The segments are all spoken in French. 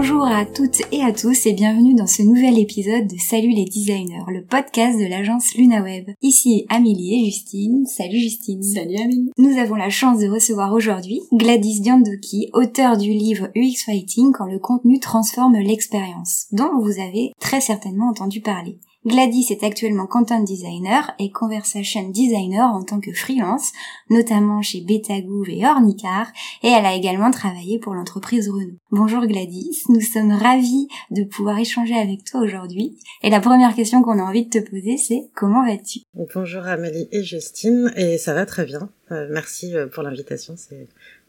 Bonjour à toutes et à tous et bienvenue dans ce nouvel épisode de Salut les designers, le podcast de l'agence LunaWeb. Ici Amélie et Justine. Salut Justine. Salut Amélie. Nous avons la chance de recevoir aujourd'hui Gladys Diandoki, auteur du livre UX Fighting quand le contenu transforme l'expérience, dont vous avez très certainement entendu parler. Gladys est actuellement content designer et conversation designer en tant que freelance, notamment chez Betagouv et Ornicar, et elle a également travaillé pour l'entreprise Renault. Bonjour Gladys, nous sommes ravis de pouvoir échanger avec toi aujourd'hui. Et la première question qu'on a envie de te poser, c'est comment vas-tu? Bonjour Amélie et Justine, et ça va très bien. Euh, merci euh, pour l'invitation,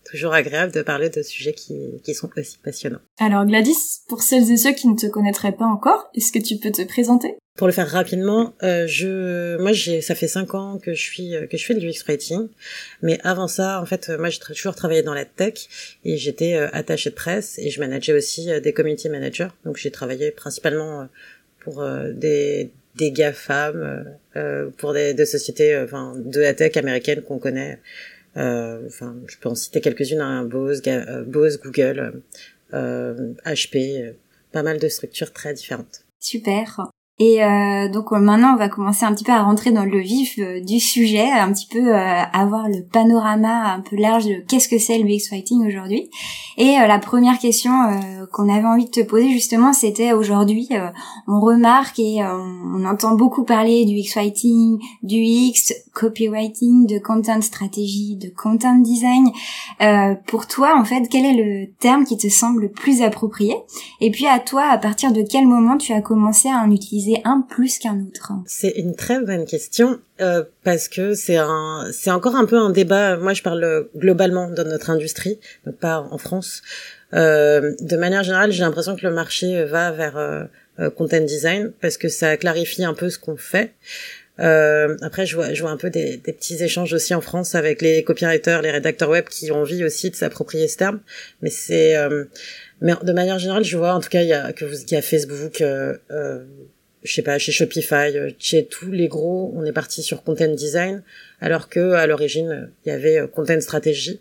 toujours agréable de parler de sujets qui, qui sont aussi passionnants. Alors Gladys, pour celles et ceux qui ne te connaîtraient pas encore, est-ce que tu peux te présenter? Pour le faire rapidement, euh, je, moi, j'ai, ça fait cinq ans que je suis, que je fais du UX writing, mais avant ça, en fait, moi, j'ai toujours travaillé dans la tech et j'étais euh, attachée de presse et je manageais aussi euh, des community managers. Donc, j'ai travaillé principalement euh, pour des des GAFAM, pour des, des sociétés, enfin, de la tech américaine qu'on connaît. Enfin, je peux en citer quelques-unes, hein, Bose, Bose, Google, HP, pas mal de structures très différentes. Super. Et euh, donc euh, maintenant, on va commencer un petit peu à rentrer dans le vif euh, du sujet, un petit peu avoir le panorama un peu large de qu'est-ce que c'est le UX Fighting aujourd'hui. Et la première question qu'on avait envie de te poser justement, c'était aujourd'hui, on remarque et on entend beaucoup parler du UX Fighting, du X, copywriting, de content stratégie, de content design. pour toi, en fait, quel est le terme qui te semble le plus approprié? Et puis à toi, à partir de quel moment tu as commencé à en utiliser un plus qu'un autre C'est une très bonne question euh, parce que c'est un, c'est encore un peu un débat. Moi, je parle globalement dans notre industrie, donc pas en France. Euh, de manière générale, j'ai l'impression que le marché va vers euh, euh, content design parce que ça clarifie un peu ce qu'on fait. Euh, après, je vois, je vois un peu des, des, petits échanges aussi en France avec les copywriters, les rédacteurs web qui ont envie aussi de s'approprier ce terme. Mais c'est, euh, mais de manière générale, je vois en tout cas il y a que vous, il y a Facebook, euh, je sais pas, chez Shopify, euh, chez tous les gros, on est parti sur content design, alors que à l'origine il y avait euh, content stratégie.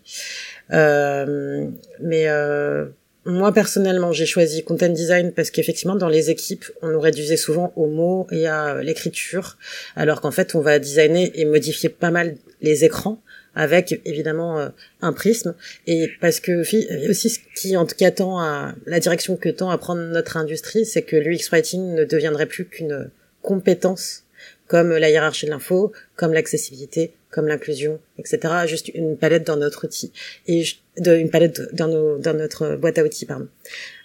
Euh, mais euh, moi personnellement, j'ai choisi content design parce qu'effectivement dans les équipes, on nous réduisait souvent aux mots et à l'écriture, alors qu'en fait on va designer et modifier pas mal les écrans avec évidemment euh, un prisme. Et parce que aussi ce qui en tout cas tend à la direction que tend à prendre notre industrie c'est que l'UX writing ne deviendrait plus qu'une compétence comme la hiérarchie de l'info comme l'accessibilité comme l'inclusion etc juste une palette dans notre outil. Et de, une palette dans nos dans notre boîte à outils pardon.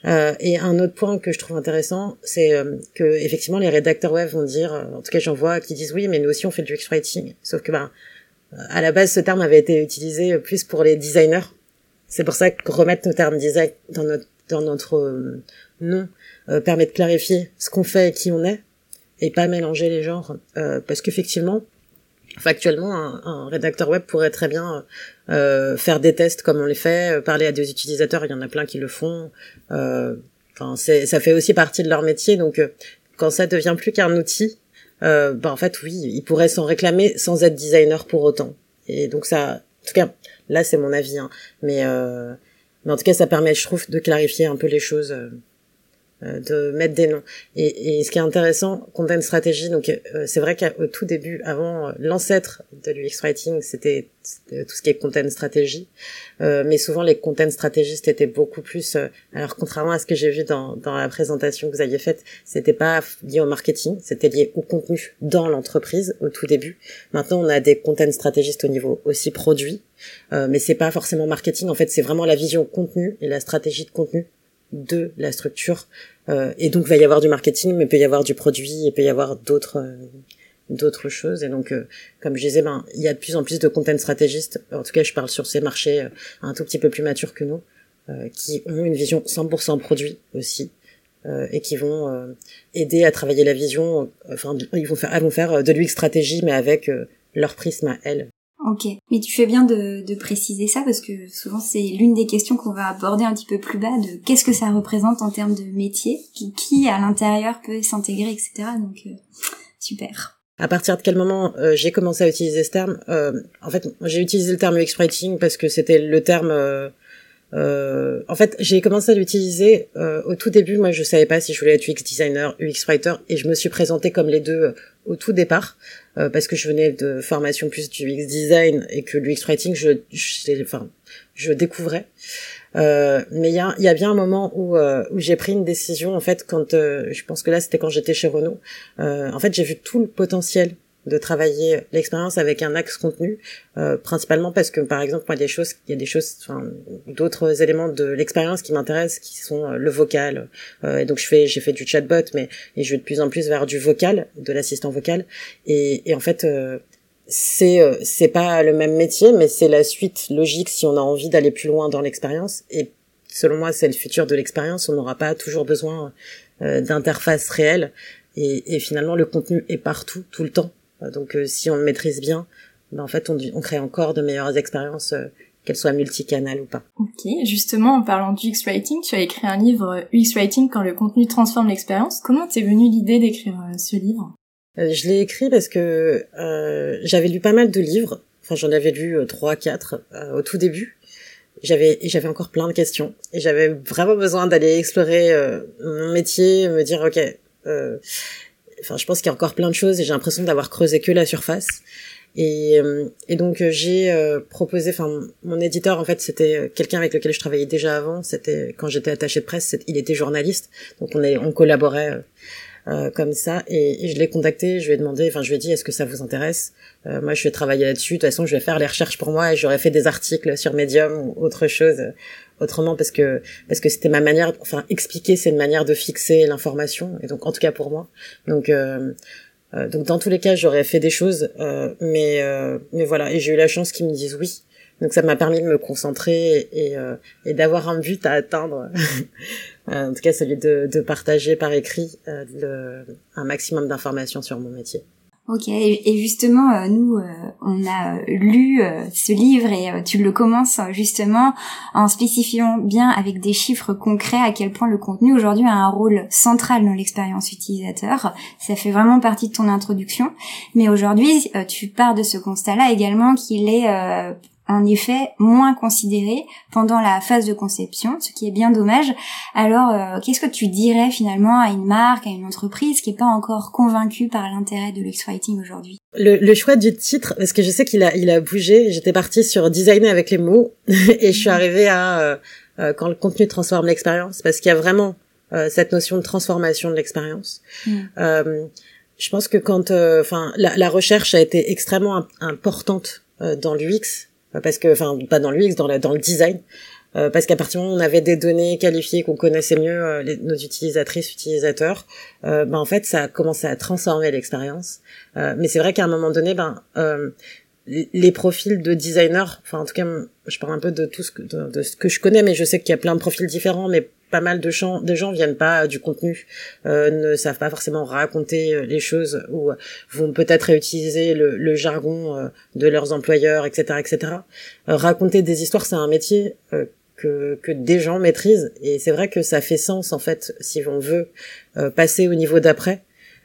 Euh, et un autre point que je trouve intéressant c'est euh, que effectivement les rédacteurs web vont dire en tout cas j'en vois qui disent oui mais nous aussi on fait du UX writing. Sauf que ben à la base, ce terme avait été utilisé plus pour les designers. C'est pour ça que remettre nos termes design dans notre, dans notre euh, nom euh, permet de clarifier ce qu'on fait et qui on est, et pas mélanger les genres. Euh, parce qu'effectivement, factuellement, un, un, rédacteur web pourrait très bien faire des tests comme on les fait, parler à des utilisateurs, il y en a plein qui le font. Enfin, ça fait aussi partie de leur métier, donc quand ça devient plus qu'un outil, euh, bah en fait oui, il pourrait s'en réclamer sans être designer pour autant. Et donc ça, en tout cas, là c'est mon avis, hein. mais euh, mais en tout cas ça permet, je trouve, de clarifier un peu les choses. Euh, euh, de mettre des noms. Et, et, ce qui est intéressant, content stratégie, donc euh, c'est vrai qu'au tout début, avant euh, l'ancêtre de l'UX writing, c'était tout ce qui est content stratégie, mais souvent les content stratégistes étaient beaucoup plus. alors contrairement à ce que j'ai vu dans, dans la présentation que vous aviez faite, c'était pas lié au marketing, c'était lié au contenu dans l'entreprise au tout début. Maintenant, on a des content stratégistes au niveau aussi produit, mais c'est pas forcément marketing. En fait, c'est vraiment la vision contenu et la stratégie de contenu de la structure. Euh, et donc, il va y avoir du marketing, mais il peut y avoir du produit, il peut y avoir d'autres euh, d'autres choses. Et donc, euh, comme je disais, ben, il y a de plus en plus de content stratégistes. En tout cas, je parle sur ces marchés un tout petit peu plus matures que nous, qui ont une vision 100% produit aussi. et qui vont aider à travailler la vision. Enfin, ils vont faire, elles vont faire de l'UX stratégie, mais avec leur prisme à elles. Ok, mais tu fais bien de, de préciser ça parce que souvent c'est l'une des questions qu'on va aborder un petit peu plus bas de qu'est-ce que ça représente en termes de métier, qui, à l'intérieur peut s'intégrer, etc. Donc euh, super. À partir de quel moment euh, j'ai commencé à utiliser ce terme? Euh, En fait, j'ai utilisé le terme UX writing parce que c'était le terme euh, en fait, j'ai commencé à l'utiliser au tout début. Moi, je savais pas si je voulais être UX designer, UX writer, et je me suis présentée comme les deux au tout départ parce que je venais de formation plus du UX design et que l'UX writing, je, je, enfin, je découvrais. mais il y a, y a, bien un moment où, où j'ai pris une décision en fait quand je pense que là c'était quand j'étais chez Renault. en fait, j'ai vu tout le potentiel de travailler l'expérience avec un axe contenu, euh, principalement parce que par exemple moi des choses, il y a des choses, enfin d'autres éléments de l'expérience qui m'intéressent, qui sont euh, le vocal, euh, et donc je fais, j'ai fait du chatbot, mais et je vais de plus en plus vers du vocal, de l'assistant vocal, et, et en fait c'est c'est pas le même métier, mais c'est la suite logique si on a envie d'aller plus loin dans l'expérience, et selon moi c'est le futur de l'expérience, on n'aura pas toujours besoin d'interface réelle. Et, et, finalement, le contenu est partout, tout le temps. Euh, donc euh, si on le maîtrise bien, ben, en fait on, on, crée encore de meilleures expériences euh, qu'elles soient multicanales ou pas. Ok, justement en parlant du UX Writing, tu as écrit un livre UX Writing quand le contenu transforme l'expérience. Comment t'es venue l'idée d'écrire ce livre? Je l'ai écrit parce que euh, j'avais lu pas mal de livres, enfin j'en avais lu trois, quatre au tout début. J'avais j'avais encore plein de questions et j'avais vraiment besoin d'aller explorer mon métier, me dire ok, enfin, je pense qu'il y a encore plein de choses et j'ai l'impression d'avoir creusé que la surface. Et, euh, et donc euh, j'ai euh, proposé, enfin mon éditeur en fait c'était quelqu'un avec lequel je travaillais déjà avant. C'était quand j'étais attaché de presse, il était journaliste, donc on est on collaborait euh, comme ça et, et je l'ai contacté, je lui ai demandé, enfin je lui ai dit est-ce que ça vous intéresse? Moi je vais travailler là-dessus. De toute façon je vais faire les recherches pour moi et j'aurais fait des articles sur Medium ou autre chose autrement parce que parce que c'était ma manière enfin expliquer c'est une manière de fixer l'information et donc en tout cas pour moi. Donc euh, euh donc dans tous les cas j'aurais fait des choses euh, mais euh, mais voilà et j'ai eu la chance qu'ils me disent oui. Donc ça m'a permis de me concentrer et, euh, et d'avoir un but à atteindre. En tout cas celui de, de partager par écrit le, un maximum d'informations sur mon métier Ok, et justement, euh, nous, euh, on a euh, lu ce livre et tu le commences justement en spécifiant bien avec des chiffres concrets à quel point le contenu aujourd'hui a un rôle central dans l'expérience utilisateur. Ça fait vraiment partie de ton introduction. Mais aujourd'hui, tu pars de ce constat-là également qu'il est en effet moins considéré pendant la phase de conception, ce qui est bien dommage. Alors, euh, qu'est-ce que tu dirais finalement à une marque, à une entreprise qui n'est pas encore convaincue par l'intérêt de l'UX Writing aujourd'hui? Le, le, choix du titre, parce que je sais qu'il a, il a bougé. J'étais partie sur designer avec les mots et je suis arrivée à euh, euh, quand le contenu transforme l'expérience, parce qu'il y a vraiment cette notion de transformation de l'expérience. Mm. je pense que quand, enfin, la, la, recherche a été extrêmement importante dans l'UX euh, parce que, enfin, pas dans l'UX, dans, dans le design, euh, parce qu'à partir du moment où on avait des données qualifiées, qu'on connaissait mieux euh, nos utilisatrices, utilisateurs, euh, ben en fait ça a commencé à transformer l'expérience. mais c'est vrai qu'à un moment donné, ben les profils de designers, enfin en tout cas, je parle un peu de tout ce que de, ce que je connais, mais je sais qu'il y a plein de profils différents, mais pas mal de gens, viennent pas du contenu, euh, ne savent pas forcément raconter euh, les choses ou euh, vont peut-être réutiliser le, le jargon euh, de leurs employeurs, etc., etc. raconter des histoires, c'est un métier que, que des gens maîtrisent et c'est vrai que ça fait sens en fait si on veut passer au niveau d'après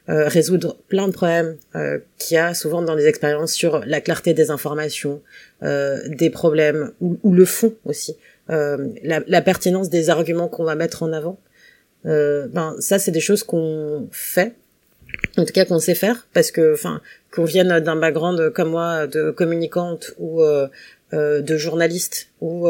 euh, résoudre plein de problèmes euh, qu'il y a souvent dans les expériences sur la clarté des informations, euh, des problèmes ou, ou, le fond aussi, euh, la, la, pertinence des arguments qu'on va mettre en avant. Euh, ben ça c'est des choses qu'on fait, en tout cas qu'on sait faire parce que enfin qu'on vienne d'un background comme moi de communicante ou de journaliste ou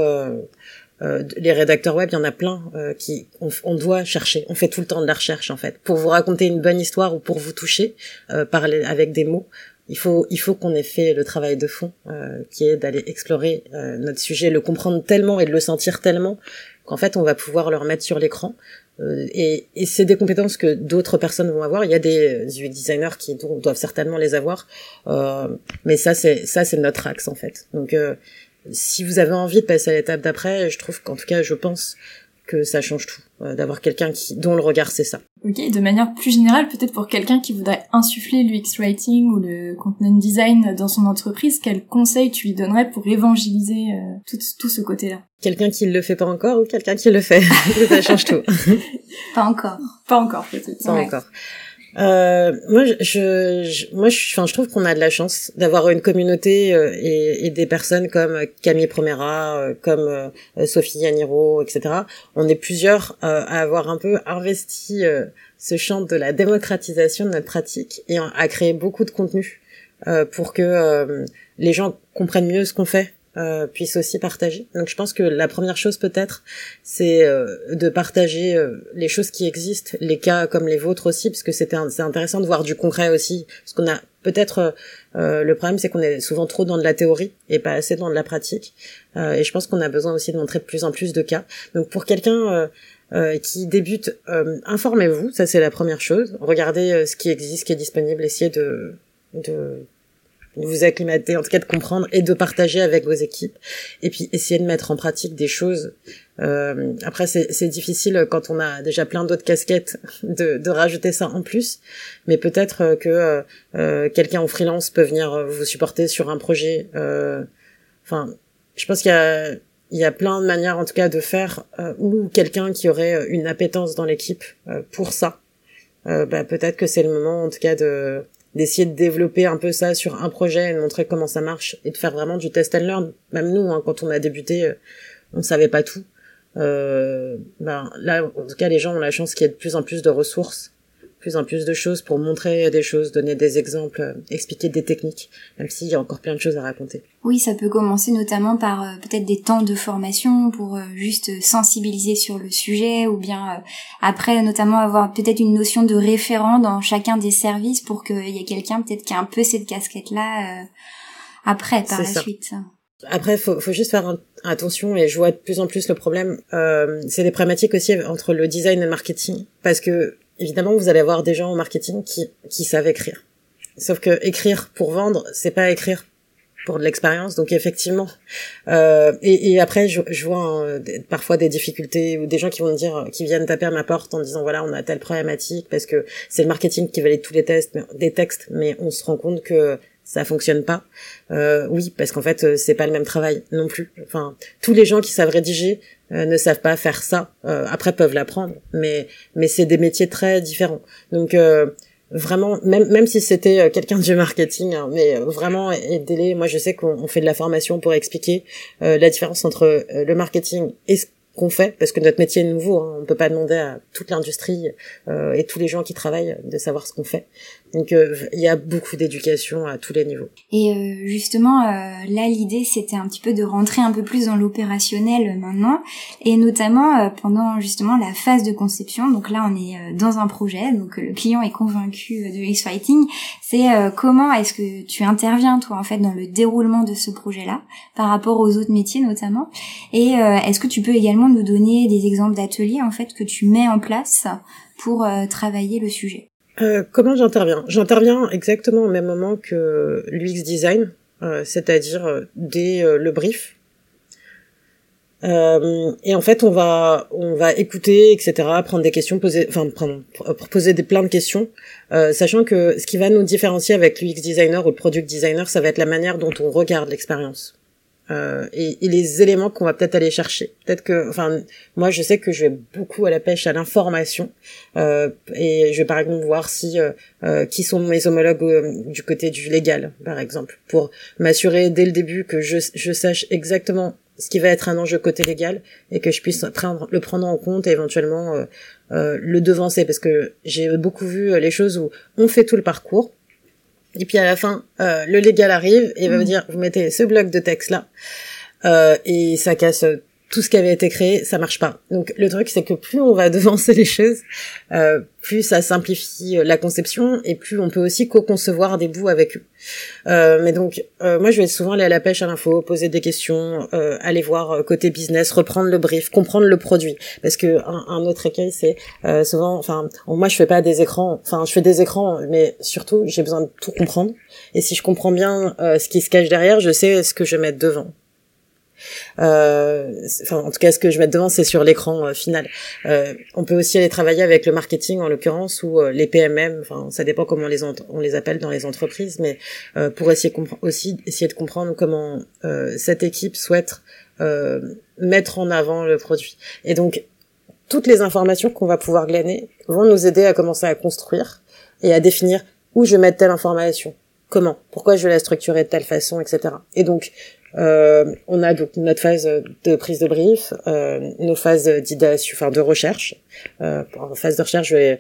euh, les rédacteurs web, il y en a plein euh, qui on, doit chercher. On fait tout le temps de la recherche en fait pour vous raconter une bonne histoire ou pour vous toucher, euh, parler avec des mots. Il faut il faut qu'on ait fait le travail de fond euh, qui est d'aller explorer notre sujet, le comprendre tellement et de le sentir tellement qu'en fait on va pouvoir le remettre sur l'écran. et, et c'est des compétences que d'autres personnes vont avoir. Il y a des UX designers qui doivent certainement les avoir, mais ça c'est ça c'est notre axe en fait. Donc si vous avez envie de passer à l'étape d'après, je trouve qu'en tout cas, je pense que ça change tout, euh, d'avoir quelqu'un qui dont le regard c'est ça. Ok, de manière plus générale, peut-être pour quelqu'un qui voudrait insuffler l'UX writing ou le content design dans son entreprise, quel conseil tu lui donnerais pour évangéliser euh, tout, tout, ce côté-là? Quelqu'un qui le fait pas encore ou quelqu'un qui le fait? Ça change tout. pas encore. Pas encore peut-être. Pas encore. Euh, moi, je, je, moi, je, enfin, je trouve qu'on a de la chance d'avoir une communauté euh, et, et, des personnes comme Camille Promera, euh, comme euh, Sophie Yaniro, etc. On est plusieurs à avoir un peu investi ce champ de la démocratisation de notre pratique et à créer beaucoup de contenu pour que les gens comprennent mieux ce qu'on fait euh, puissent aussi partager. Donc je pense que la première chose peut-être, c'est euh, de partager euh, les choses qui existent, les cas comme les vôtres aussi, parce que c'est intéressant de voir du concret aussi. Parce qu'on a peut-être euh, le problème, c'est qu'on est souvent trop dans de la théorie et pas assez dans de la pratique. et je pense qu'on a besoin aussi de montrer de plus en plus de cas. Donc pour quelqu'un qui débute, informez-vous, ça c'est la première chose. Regardez ce qui existe, ce qui est disponible, essayez de de vous acclimater, en tout cas de comprendre et de partager avec vos équipes. Et puis essayer de mettre en pratique des choses. Euh, après, c'est difficile quand on a déjà plein d'autres casquettes de, de, rajouter ça en plus. Mais peut-être que euh, euh quelqu'un en freelance peut venir vous supporter sur un projet. Euh, enfin, je pense qu'il y a il y a plein de manières en tout cas de faire euh, ou quelqu'un qui aurait une appétence dans l'équipe pour ça. bah, peut-être que c'est le moment en tout cas de d'essayer de développer un peu ça sur un projet et de montrer comment ça marche et de faire vraiment du test and learn. Même nous, hein, quand on a débuté, euh, on savait pas tout. Euh, ben là, en tout cas, les gens ont la chance qu'il y ait de plus en plus de ressources plus en plus de choses pour montrer des choses, donner des exemples, euh, expliquer des techniques, même s'il y a encore plein de choses à raconter. Oui, ça peut commencer notamment par euh, peut-être des temps de formation pour euh, juste sensibiliser sur le sujet, ou bien après notamment avoir peut-être une notion de référent dans chacun des services pour qu'il y ait quelqu'un peut-être qui a un peu cette casquette-là après par la suite. Après, faut, faut juste faire attention et je vois de plus en plus le problème. c'est des problématiques aussi entre le design et le marketing parce que évidemment, vous allez avoir des gens au marketing qui, qui savent écrire. Sauf que écrire pour vendre, c'est pas écrire pour de l'expérience. Donc effectivement, euh, et, et, après, je, je vois hein, parfois des difficultés ou des gens qui vont dire, qui viennent taper à ma porte en disant voilà, on a telle problématique parce que c'est le marketing qui valide tous les tests, des textes, mais on se rend compte que ça fonctionne pas. Euh, oui, parce qu'en fait, c'est pas le même travail non plus. Enfin, tous les gens qui savent rédiger euh, ne savent pas faire ça. Euh, après, peuvent l'apprendre, mais mais c'est des métiers très différents. Donc euh, vraiment, même même si c'était quelqu'un du marketing, hein, mais vraiment aidez-les. Moi, je sais qu'on fait de la formation pour expliquer la différence entre le marketing et ce qu'on fait, parce que notre métier est nouveau. Hein, on peut pas demander à toute l'industrie et tous les gens qui travaillent de savoir ce qu'on fait. Donc euh, il y a beaucoup d'éducation à tous les niveaux. Et euh, justement, euh, là l'idée c'était un petit peu de rentrer un peu plus dans l'opérationnel maintenant, et notamment pendant justement la phase de conception. Donc là on est dans un projet, donc le client est convaincu de X-Fighting. C'est comment est-ce que tu interviens toi en fait dans le déroulement de ce projet-là par rapport aux autres métiers notamment? Et est-ce que tu peux également nous donner des exemples d'ateliers en fait que tu mets en place pour travailler le sujet euh, comment j'interviens? J'interviens exactement au même moment que l'UX design, euh, c'est-à-dire euh, dès le brief. et en fait, on va on va écouter, etc., prendre des questions, poser, enfin, poser des plein de questions, sachant que ce qui va nous différencier avec l'UX designer ou le product designer, ça va être la manière dont on regarde l'expérience. Euh, et, et, les éléments qu'on va peut-être aller chercher. Peut-être que, enfin, moi je sais que je vais beaucoup à la pêche à l'information euh, et je vais par exemple voir si euh, euh qui sont mes homologues euh, du côté du légal, par exemple, pour m'assurer dès le début que je, je sache exactement ce qui va être un enjeu côté légal et que je puisse prendre, le prendre en compte et éventuellement euh, le devancer parce que j'ai beaucoup vu les choses où on fait tout le parcours et puis à la fin, euh, le légal arrive et va vous mm. dire, vous mettez ce bloc de texte là, euh, et ça casse tout ce qui avait été créé, ça marche pas. Donc le truc c'est que plus on va devancer les choses, euh, plus ça simplifie la conception et plus on peut aussi co-concevoir des bouts avec eux. Euh, mais donc euh, moi je vais souvent aller à la pêche à l'info, poser des questions, euh, aller voir côté business, reprendre le brief, comprendre le produit. Parce que un, un autre écueil c'est souvent, enfin moi je fais pas des écrans, enfin je fais des écrans, mais surtout j'ai besoin de tout comprendre. Et si je comprends bien ce qui se cache derrière, je sais ce que je vais mettre devant. Euh, en tout cas, ce que je mets devant, c'est sur l'écran euh, final. Euh, on peut aussi aller travailler avec le marketing, en l'occurrence, ou les PMM. Enfin, ça dépend comment on les on les appelle dans les entreprises, mais pour essayer aussi essayer de comprendre comment cette équipe souhaite mettre en avant le produit. Et donc, toutes les informations qu'on va pouvoir glaner vont nous aider à commencer à construire et à définir où je vais mettre telle information, comment, pourquoi je vais la structurer de telle façon, etc. Et donc, euh, on a donc notre phase de prise de brief, euh, nos phases d'idéation, enfin de recherche. Euh, en phase de recherche, je vais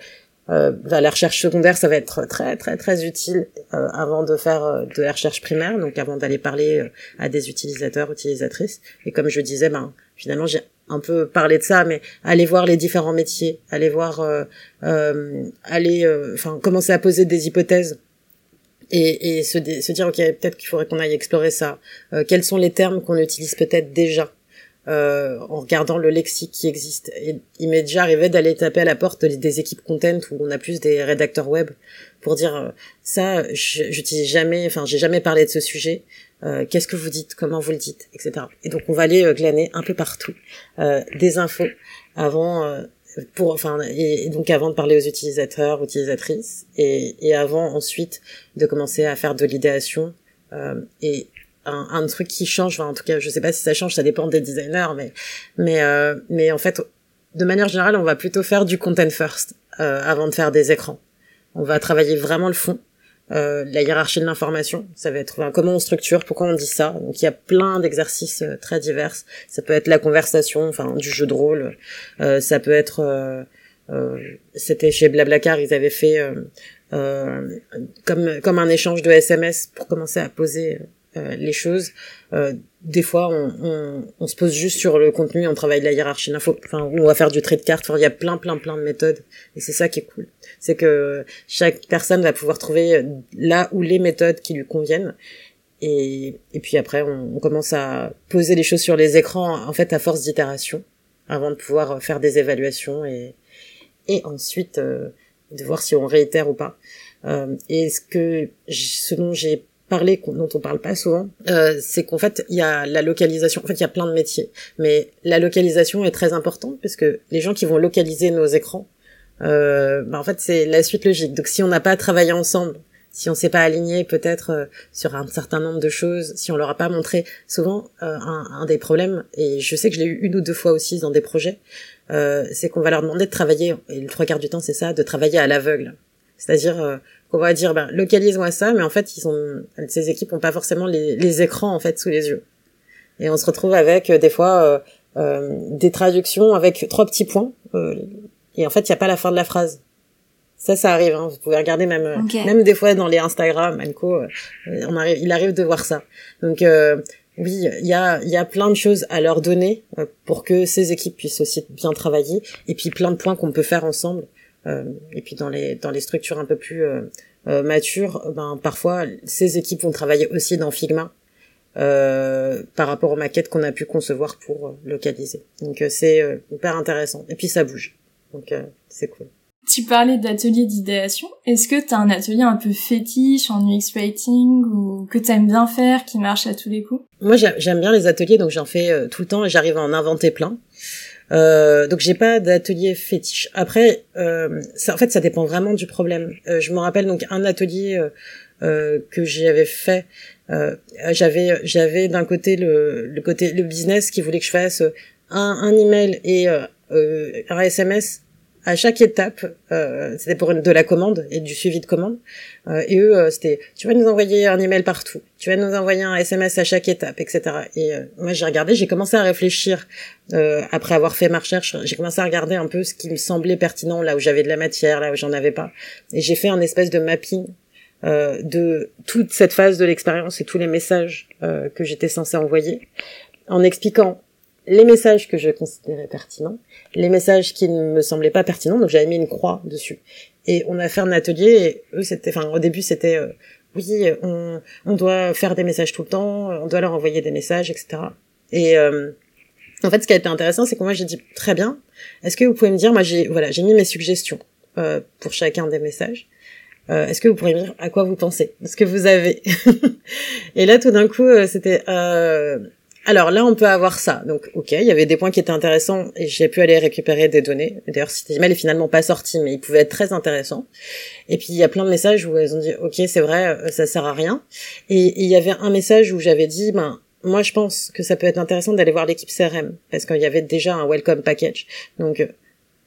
euh, la recherche secondaire, ça va être très très très utile euh, avant de faire euh, de la recherche primaire, donc avant d'aller parler à des utilisateurs, utilisatrices. Et comme je disais, ben finalement j'ai un peu parlé de ça, mais aller voir les différents métiers, aller voir, aller, enfin commencer à poser des hypothèses et, et se, se, dire ok peut-être qu'il faudrait qu'on aille explorer ça. quels sont les termes qu'on utilise peut-être déjà euh, en regardant le lexique qui existe? Il m'est déjà arrivé d'aller taper à la porte des équipes content où on a plus des rédacteurs web pour dire euh, ça, j'utilise jamais, enfin j'ai jamais parlé de ce sujet. Euh, Qu'est-ce que vous dites? Comment vous le dites? Etc. Et donc on va aller euh, glaner un peu partout euh, des infos avant pour enfin et, donc avant de parler aux utilisateurs utilisatrices et, et avant ensuite de commencer à faire de l'idéation euh, et un, un, truc qui change. en tout cas, je sais pas si ça change, ça dépend des designers, mais mais euh, mais en fait, de manière générale, on va plutôt faire du content first euh, avant de faire des écrans. On va travailler vraiment le fond, euh, la hiérarchie de l'information. Ça va être comment on structure, pourquoi on dit ça. Donc il y a plein d'exercices euh, très divers. Ça peut être la conversation, enfin du jeu de rôle. Euh, ça peut être c'était chez Blablacar, ils avaient fait comme comme un échange de SMS pour commencer à poser euh, les choses. Euh, des fois, on, se pose juste sur le contenu, on travaille la hiérarchie d'info. Enfin, on va faire du trait de carte. Il y a plein, plein, plein de méthodes. Et c'est ça qui est cool. C'est que chaque personne va pouvoir trouver là où les méthodes qui lui conviennent. Et, puis après, on, commence à poser les choses sur les écrans, en fait, à force d'itération, avant de pouvoir faire des évaluations et, ensuite euh, de voir si on réitère ou pas. Euh, et ce que, ce dont j'ai parler dont on parle pas souvent, euh, c'est qu'en fait il y a la localisation. En fait, il y a plein de métiers, mais la localisation est très importante parce que les gens qui vont localiser nos écrans, euh, bah, en fait c'est la suite logique. Donc si on n'a pas travaillé ensemble, si on s'est pas aligné peut-être euh, sur un certain nombre de choses, si on leur a pas montré, souvent euh, un, un, des problèmes, et je sais que je l'ai eu une ou deux fois aussi dans des projets, euh, c'est qu'on va leur demander de travailler, et le trois quarts du temps c'est ça, de travailler à l'aveugle. C'est-à-dire qu'on va dire ben, localise-moi ça, mais en fait ils ont ces équipes ont pas forcément les, les, écrans en fait sous les yeux. Et on se retrouve avec euh, des fois euh, euh, des traductions avec trois petits points euh, et en fait il y a pas la fin de la phrase. Ça, ça arrive. Hein. Vous pouvez regarder même euh, même des fois dans les Instagram, Anko, on arrive, il arrive de voir ça. Donc oui, il y a, y a plein de choses à leur donner pour que ces équipes puissent aussi bien travailler, et puis plein de points qu'on peut faire ensemble. Euh, et puis dans les dans les structures un peu plus euh, euh, matures, ben parfois ces équipes vont travailler aussi dans Figma euh, par rapport aux maquettes qu'on a pu concevoir pour localiser. Donc c'est hyper intéressant. Et puis ça bouge. Donc c'est cool. Tu parlais d'atelier d'idéation. Est-ce que tu as un atelier un peu fétiche en UX writing ou que tu aimes bien faire, qui marche à tous les coups? Moi, j'aime bien les ateliers, donc j'en fais tout le temps et j'arrive à en inventer plein. Euh, donc j'ai pas d'atelier fétiche. Après, euh, ça, en fait, ça dépend vraiment du problème. Euh, je me rappelle donc un atelier euh, euh que j'avais fait. J'avais j'avais d'un côté le, le côté le business qui voulait que je fasse un, un email et un SMS à chaque étape, euh, c'était pour une, de la commande et du suivi de commande. Euh, et eux, euh, c'était, tu vas nous envoyer un email partout, tu vas nous envoyer un SMS à chaque étape, etc. Et euh, moi, j'ai regardé, j'ai commencé à réfléchir euh, après avoir fait ma recherche. J'ai commencé à regarder un peu ce qui me semblait pertinent, là où j'avais de la matière, là où j'en avais pas. Et j'ai fait un espèce de mapping de toute cette phase de l'expérience et tous les messages que j'étais censée envoyer, en expliquant les messages que je considérais pertinents, les messages qui ne me semblaient pas pertinents, donc j'avais mis une croix dessus. Et on a fait un atelier, et eux, c'était, enfin, au début, c'était, euh, oui, on, on, doit faire des messages tout le temps, on doit leur envoyer des messages, etc. Et euh, en fait, ce qui a été intéressant, c'est que moi, j'ai dit, très bien, est-ce que vous pouvez me dire, moi, j'ai, voilà, j'ai mis mes suggestions euh, pour chacun des messages. Euh, est-ce que vous pourriez me dire à quoi vous pensez Ce que vous avez? et là, tout d'un coup, euh, c'était euh, alors là, on peut avoir ça. Donc, ok, il y avait des points qui étaient intéressants et j'ai pu aller récupérer des données. D'ailleurs, cet email est finalement pas sorti, mais il pouvait être très intéressant. Et puis, il y a plein de messages où elles ont dit, ok, c'est vrai, euh, ça sert à rien. Et, il y avait un message où j'avais dit, ben, moi, je pense que ça peut être intéressant d'aller voir l'équipe CRM parce qu'il y avait déjà un welcome package. Donc,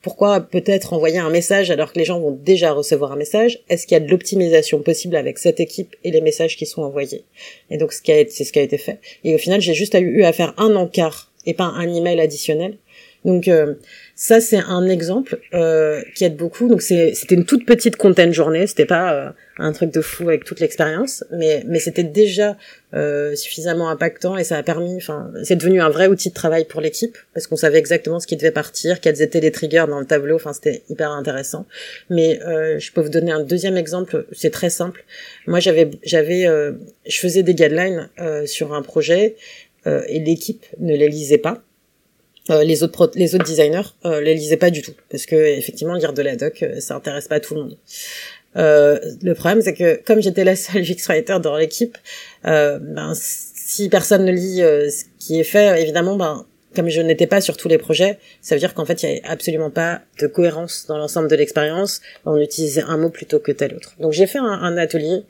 pourquoi peut-être envoyer un message alors que les gens vont déjà recevoir un message? Est-ce qu'il y a de l'optimisation possible avec cette équipe et les messages qui sont envoyés? Et donc c'est ce qui a été fait. Et au final, j'ai juste eu à faire un encart et pas un email additionnel. Donc euh, ça c'est un exemple euh, qui aide beaucoup. Donc c'était une toute petite content journée, c'était pas euh, un truc de fou avec toute l'expérience, mais mais c'était déjà euh, suffisamment impactant et ça a permis. Enfin, c'est devenu un vrai outil de travail pour l'équipe parce qu'on savait exactement ce qui devait partir, quels étaient les triggers dans le tableau. Enfin, c'était hyper intéressant. Mais euh, je peux vous donner un deuxième exemple. C'est très simple. Moi, j'avais j'avais je faisais des guidelines sur un projet et l'équipe ne les lisait pas euh, les autres les autres designers euh, les lisaient pas du tout parce que effectivement lire de la doc euh, ça intéresse pas tout le monde. Euh, le problème c'est que comme j'étais la seule UX writer dans l'équipe, ben si personne ne lit ce qui est fait, évidemment ben comme je n'étais pas sur tous les projets, ça veut dire qu'en fait, il y avait absolument pas de cohérence dans l'ensemble de l'expérience. On utilisait un mot plutôt que tel autre. Donc j'ai fait un, un, atelier.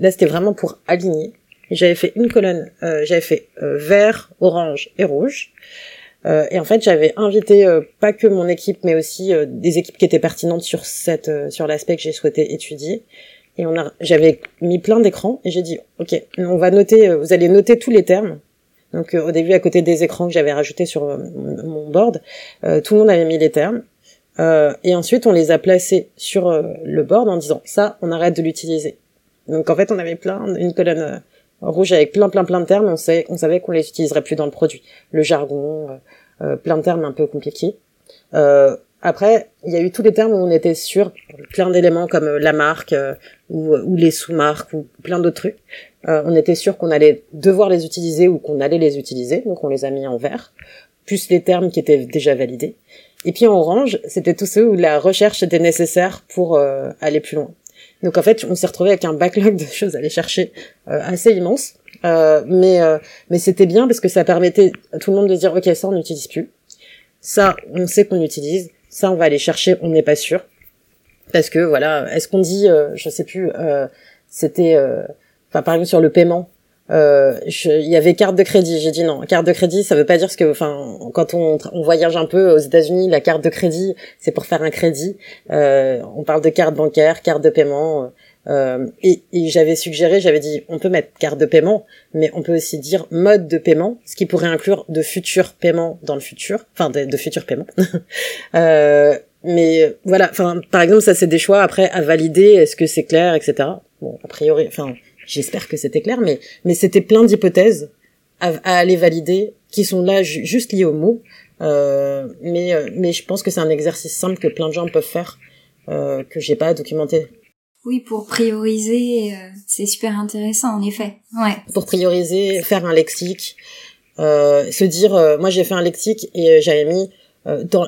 Là, c'était vraiment pour aligner. J'avais fait une colonne. Euh, j'avais fait vert, orange et rouge. Euh, et en fait, j'avais invité euh, pas que mon équipe, mais aussi euh, des équipes qui étaient pertinentes sur cette, sur l'aspect que j'ai souhaité étudier. Et on a, j'avais mis plein d'écrans et j'ai dit, ok, on va noter, vous allez noter tous les termes. Donc au début, à côté des écrans que j'avais rajoutés sur mon board, tout le monde avait mis les termes. et ensuite, on les a placés sur le board en disant, ça, on arrête de l'utiliser. Donc en fait, on avait plein, une colonne rouge avec plein plein plein de termes, on, sait, on savait qu'on les utiliserait plus dans le produit. Le jargon, euh, euh, plein de termes un peu compliqués. Euh, après, il y a eu tous les termes où on était sûr, plein d'éléments comme la marque ou, ou, les sous-marques ou plein d'autres trucs. on était sûr qu'on allait devoir les utiliser ou qu'on allait les utiliser, donc on les a mis en vert, plus les termes qui étaient déjà validés. Et puis en orange, c'était tous ceux où la recherche était nécessaire pour aller plus loin. Donc en fait, on s'est retrouvé avec un backlog de choses à aller chercher euh, assez immense. Euh, mais euh, mais c'était bien parce que ça permettait à tout le monde de dire ok ça on n'utilise plus, ça on sait qu'on utilise, ça on va aller chercher, on n'est pas sûr. Parce que voilà, est-ce qu'on dit, je sais plus, c'était, enfin par exemple sur le paiement, euh, il y avait carte de crédit. J'ai dit non, carte de crédit, ça veut pas dire ce que, enfin, quand on, on voyage un peu aux États-Unis, la carte de crédit, c'est pour faire un crédit. Euh, on parle de carte bancaire, carte de paiement. Euh, et, et j'avais suggéré, j'avais dit, on peut mettre carte de paiement, mais on peut aussi dire mode de paiement, ce qui pourrait inclure de futurs paiements dans le futur, enfin de, de futurs paiements. euh, mais voilà, enfin, par exemple, ça c'est des choix après à valider. Est-ce que c'est clair, etc. Bon, a priori, enfin J'espère que c'était clair, mais, mais c'était plein d'hypothèses à, aller valider qui sont là juste liées au mot. Euh, mais, euh, mais je pense que c'est un exercice simple que plein de gens peuvent faire, euh, que j'ai pas documenté. Oui, pour prioriser, euh, c'est super intéressant en effet. Ouais. Pour prioriser, faire un lexique, euh, se dire, euh, moi j'ai fait un lexique et j'avais mis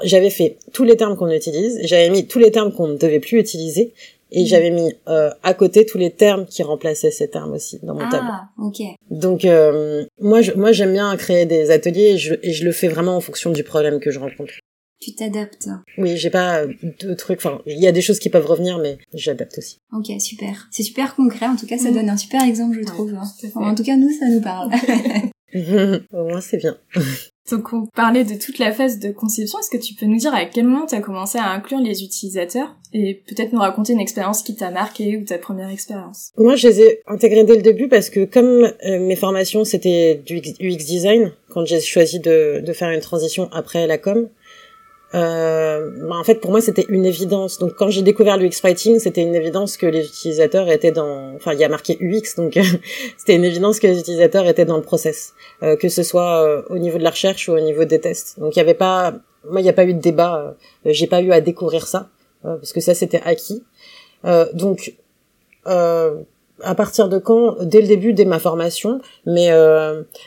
j'avais fait tous les termes qu'on utilise, j'avais mis tous les termes qu'on ne devait plus utiliser, et mm. j'avais mis euh, à côté tous les termes qui remplaçaient ces termes aussi dans mon ah, tableau. ok. Donc euh, moi, je, moi j'aime bien créer des ateliers et je, et je le fais vraiment en fonction du problème que je rencontre. Tu t'adaptes. Oui, j'ai pas de trucs. Enfin, il y a des choses qui peuvent revenir, mais j'adapte aussi. Ok, super. C'est super concret. En tout cas, ça mm. donne un super exemple, je trouve. en tout cas, nous, ça nous parle. Au moins, c'est bien. Donc on parlait de toute la phase de conception, est-ce que tu peux nous dire à quel moment tu as commencé à inclure les utilisateurs et peut-être nous raconter une expérience qui t'a marqué ou ta première expérience? Moi je les ai intégrés dès le début parce que comme euh, mes formations c'était du UX design, quand j'ai choisi de, de faire une transition après la com, euh, bah en fait pour moi c'était une évidence. Donc quand j'ai découvert l'UX writing, c'était une évidence que les utilisateurs étaient dans, enfin il y a marqué UX, donc c'était une évidence que les utilisateurs étaient dans le process, euh, que ce soit euh, au niveau de la recherche ou au niveau des tests. Donc il y avait pas, moi il n'y a pas eu de débat, euh, j'ai pas eu à découvrir ça parce que ça c'était acquis. donc à partir de quand? Dès le début, dès ma formation, mais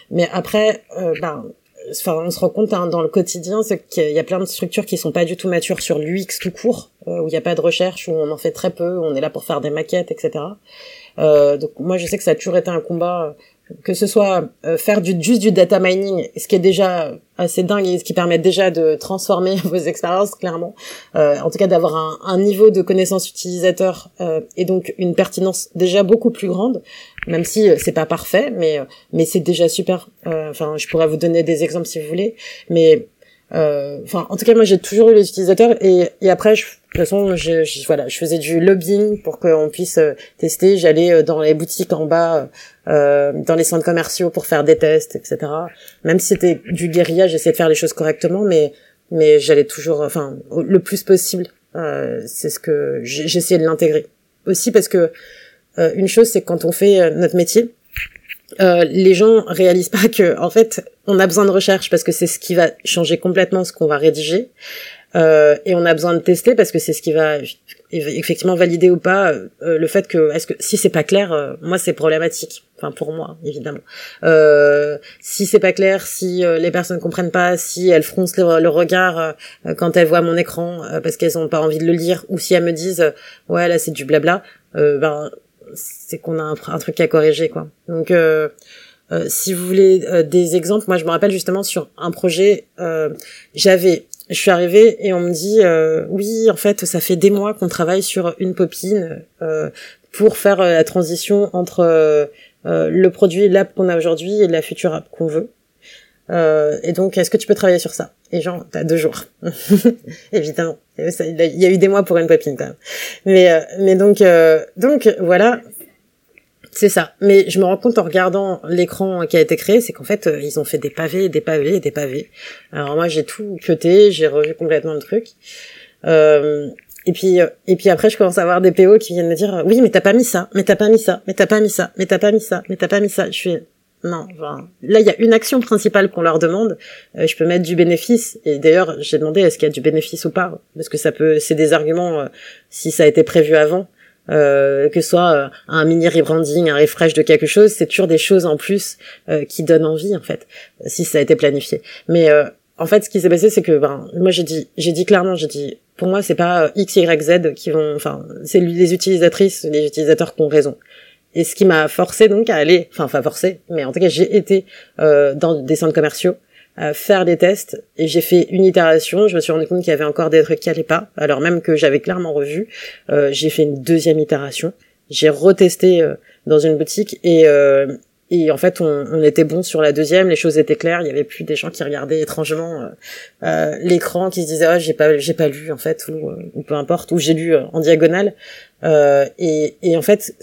mais après, ben enfin, on se rend compte hein, dans le quotidien, c'est qu'il y a plein de structures qui sont pas du tout matures sur l'UX tout court, euh, où il n'y a pas de recherche, où on en fait très peu, où on est là pour faire des maquettes, etc. Euh, donc moi, je sais que ça a toujours été un combat que ce soit euh, faire du, juste du data mining, ce qui est déjà assez dingue et ce qui permet déjà de transformer vos expériences clairement, euh, en tout cas d'avoir un, un, niveau de connaissance utilisateur euh, et donc une pertinence déjà beaucoup plus grande, même si c'est pas parfait, mais mais c'est déjà super. Enfin, je pourrais vous donner des exemples si vous voulez, mais enfin, en tout cas, moi, j'ai toujours eu les utilisateurs et, et après, je, de toute façon, je, je, voilà, je faisais du lobbying pour qu'on puisse tester. J'allais dans les boutiques en bas, euh, dans les centres commerciaux pour faire des tests, etc. Même si c'était du guérilla, j'essayais de faire les choses correctement, mais mais j'allais toujours, enfin, le plus possible. Euh, c'est ce que j'essayais de l'intégrer. Aussi parce que euh, une chose, c'est quand on fait euh, notre métier, euh, les gens réalisent pas que en fait on a besoin de recherche parce que c'est ce qui va changer complètement ce qu'on va rédiger. Euh, et on a besoin de tester parce que c'est ce qui va effectivement valider ou pas euh, le fait que est-ce que si c'est pas clair euh, moi c'est problématique. Enfin pour moi évidemment. Euh, si c'est pas clair si les personnes comprennent pas si elles froncent le, regard quand elles voient mon écran parce qu'elles ont pas envie de le lire ou si elles me disent ouais là c'est du blabla ben c'est qu'on a un, truc à corriger quoi. Donc si vous voulez des exemples, moi je me rappelle justement sur un projet, j'avais je suis arrivée et on me dit euh, oui en fait ça fait des mois qu'on travaille sur une popine euh, pour faire euh, la transition entre euh, le produit l'app qu'on a aujourd'hui et la future app qu'on veut. Et donc est-ce que tu peux travailler sur ça? Et genre t'as deux jours évidemment il y a eu des mois pour une popine quand même mais mais donc donc voilà c'est ça. Mais je me rends compte en regardant l'écran qui a été créé, c'est qu'en fait, euh, ils ont fait des pavés, des pavés, des pavés. Alors moi, j'ai tout cuté, j'ai revu complètement le truc. Euh, et puis, euh, et puis après, je commence à avoir des PO qui viennent me dire, oui, mais t'as pas mis ça, mais t'as pas mis ça, mais t'as pas mis ça, mais t'as pas mis ça, mais t'as pas mis ça. Je suis, non, enfin, là, il y a une action principale qu'on leur demande. Euh, je peux mettre du bénéfice. Et d'ailleurs, j'ai demandé est-ce qu'il y a du bénéfice ou pas, parce que ça peut, c'est des arguments si ça a été prévu avant. Euh, que ce soit euh, un mini rebranding, un refresh de quelque chose, c'est toujours des choses en plus euh, qui donnent envie en fait, si ça a été planifié. Mais en fait, ce qui s'est passé, c'est que ben moi j'ai dit, j'ai dit clairement, j'ai dit, pour moi c'est pas X, Y, Z qui vont, enfin c'est les utilisatrices, les utilisateurs qui ont raison. Et ce qui m'a forcé donc à aller, enfin pas forcé, mais en tout cas j'ai été dans des centres commerciaux faire des tests et j'ai fait une itération. Je me suis rendu compte qu'il y avait encore des trucs qui allaient pas, alors même que j'avais clairement revu. Euh, j'ai fait une deuxième itération. J'ai retesté euh, dans une boutique et euh, et en fait on, on, était bon sur la deuxième. Les choses étaient claires. Il y avait plus des gens qui regardaient étrangement euh, euh, l'écran, qui se disaient ah j'ai pas j'ai pas lu en fait ou, ou peu importe ou j'ai lu en diagonale. et et en fait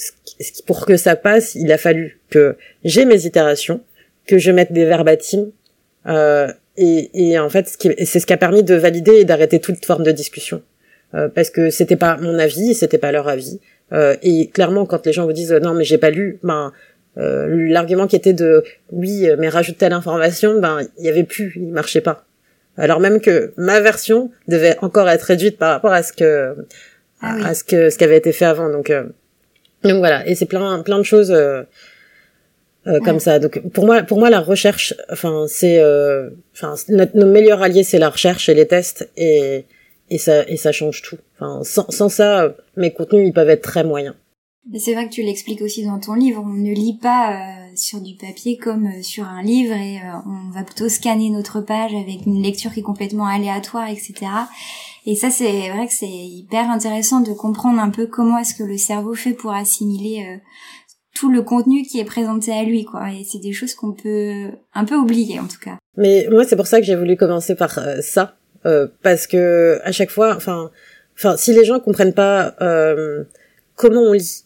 pour que ça passe, il a fallu que j'ai mes itérations, que je mette des verbatims euh, et, et, en fait, c'est ce qui a permis de valider et d'arrêter toute forme de discussion. Euh, parce que c'était pas mon avis, c'était pas leur avis. Euh, et clairement, quand les gens vous disent non mais j'ai pas lu, ben euh, l'argument qui était de oui mais rajoute telle information, ben il y avait plus, il marchait pas. Alors même que ma version devait encore être réduite par rapport à ce que ah à ce que ce qui avait été fait avant. Donc euh, donc voilà. Et c'est plein plein de choses. Euh, euh, comme ça. Donc pour moi, pour moi, la recherche, enfin c'est, euh, enfin notre, nos meilleurs alliés, c'est la recherche et les tests et et ça et ça change tout. Enfin sans, sans ça, mes contenus ils peuvent être très moyens. C'est vrai que tu l'expliques aussi dans ton livre. On ne lit pas euh, sur du papier comme sur un livre et on va plutôt scanner notre page avec une lecture qui est complètement aléatoire, etc. Et ça, c'est vrai que c'est hyper intéressant de comprendre un peu comment est-ce que le cerveau fait pour assimiler tout le contenu qui est présenté à lui, quoi. Et c'est des choses qu'on peut un peu oublier, en tout cas. Mais moi, c'est pour ça que j'ai voulu commencer par euh, ça, euh, parce que à chaque fois, enfin, enfin, si les gens comprennent pas euh, comment on lit,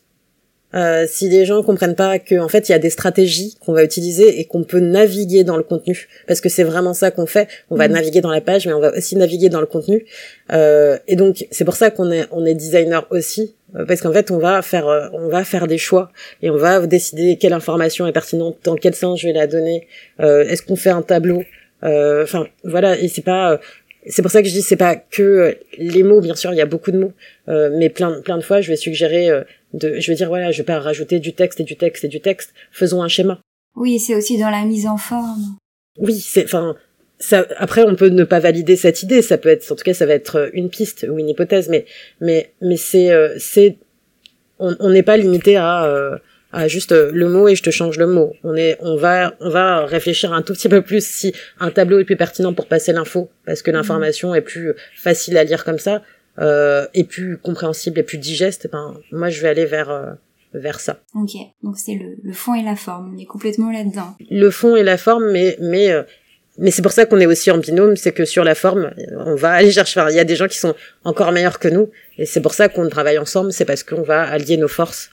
euh, si les gens comprennent pas que en fait il y a des stratégies qu'on va utiliser et qu'on peut naviguer dans le contenu parce que c'est vraiment ça qu'on fait. On va mm. naviguer dans la page mais on va aussi naviguer dans le contenu. Euh, et donc c'est pour ça qu'on est on est designer aussi euh, parce qu'en fait on va faire euh, on va faire des choix et on va décider quelle information est pertinente dans quel sens je vais la donner euh, est-ce qu'on fait un tableau enfin voilà. Et c'est pas c'est pour ça que je dis c'est pas que les mots bien sûr il y a beaucoup de mots mais plein plein de fois je vais suggérer de je veux dire voilà je vais pas rajouter du texte et du texte et du texte faisons un schéma oui c'est aussi dans la mise en forme oui c'est enfin ça, après, on peut ne pas valider cette idée. Ça peut être, en tout cas, ça va être une piste ou une hypothèse, mais mais mais c'est euh, c'est on n'est pas limité à euh, à juste le mot et je te change le mot. On est on va on va réfléchir un tout petit peu plus si un tableau est plus pertinent pour passer l'info parce que l'information est plus facile à lire comme ça euh, et plus compréhensible et plus digeste. Ben moi, je vais aller vers euh, vers ça. Ok, donc c'est le, le fond et la forme. On est complètement là-dedans. Le fond et la forme, mais mais mais c'est pour ça qu'on est aussi en binôme, c'est que sur la forme, on va aller chercher. il y a des gens qui sont encore meilleurs que nous, et c'est pour ça qu'on travaille ensemble. C'est parce qu'on va allier nos forces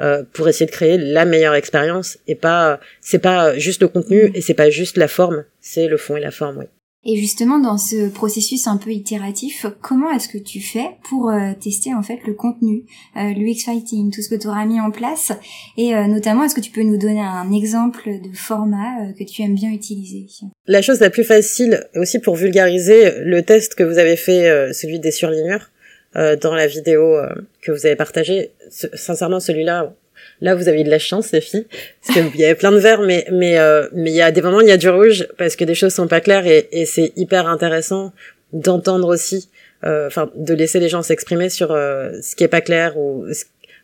euh, pour essayer de créer la meilleure expérience, et pas, c'est pas juste le contenu et c'est pas juste la forme, c'est le fond et la forme. Oui. Et justement, dans ce processus un peu itératif, comment est-ce que tu fais pour euh, tester en fait le contenu, euh, l'UX Fighting, tout ce que tu auras mis en place? Et euh, notamment, est-ce que tu peux nous donner un exemple de format que tu aimes bien utiliser? La chose la plus facile, aussi pour vulgariser, le test que vous avez fait, celui des surligneurs, dans la vidéo que vous avez partagée, sincèrement, celui-là, Là, vous avez de la chance, les filles, parce qu'il y avait plein de verts, mais mais euh, mais il y a des moments, il y a du rouge parce que des choses sont pas claires et, et c'est hyper intéressant d'entendre aussi, euh, enfin, de laisser les gens s'exprimer sur euh, ce qui est pas clair ou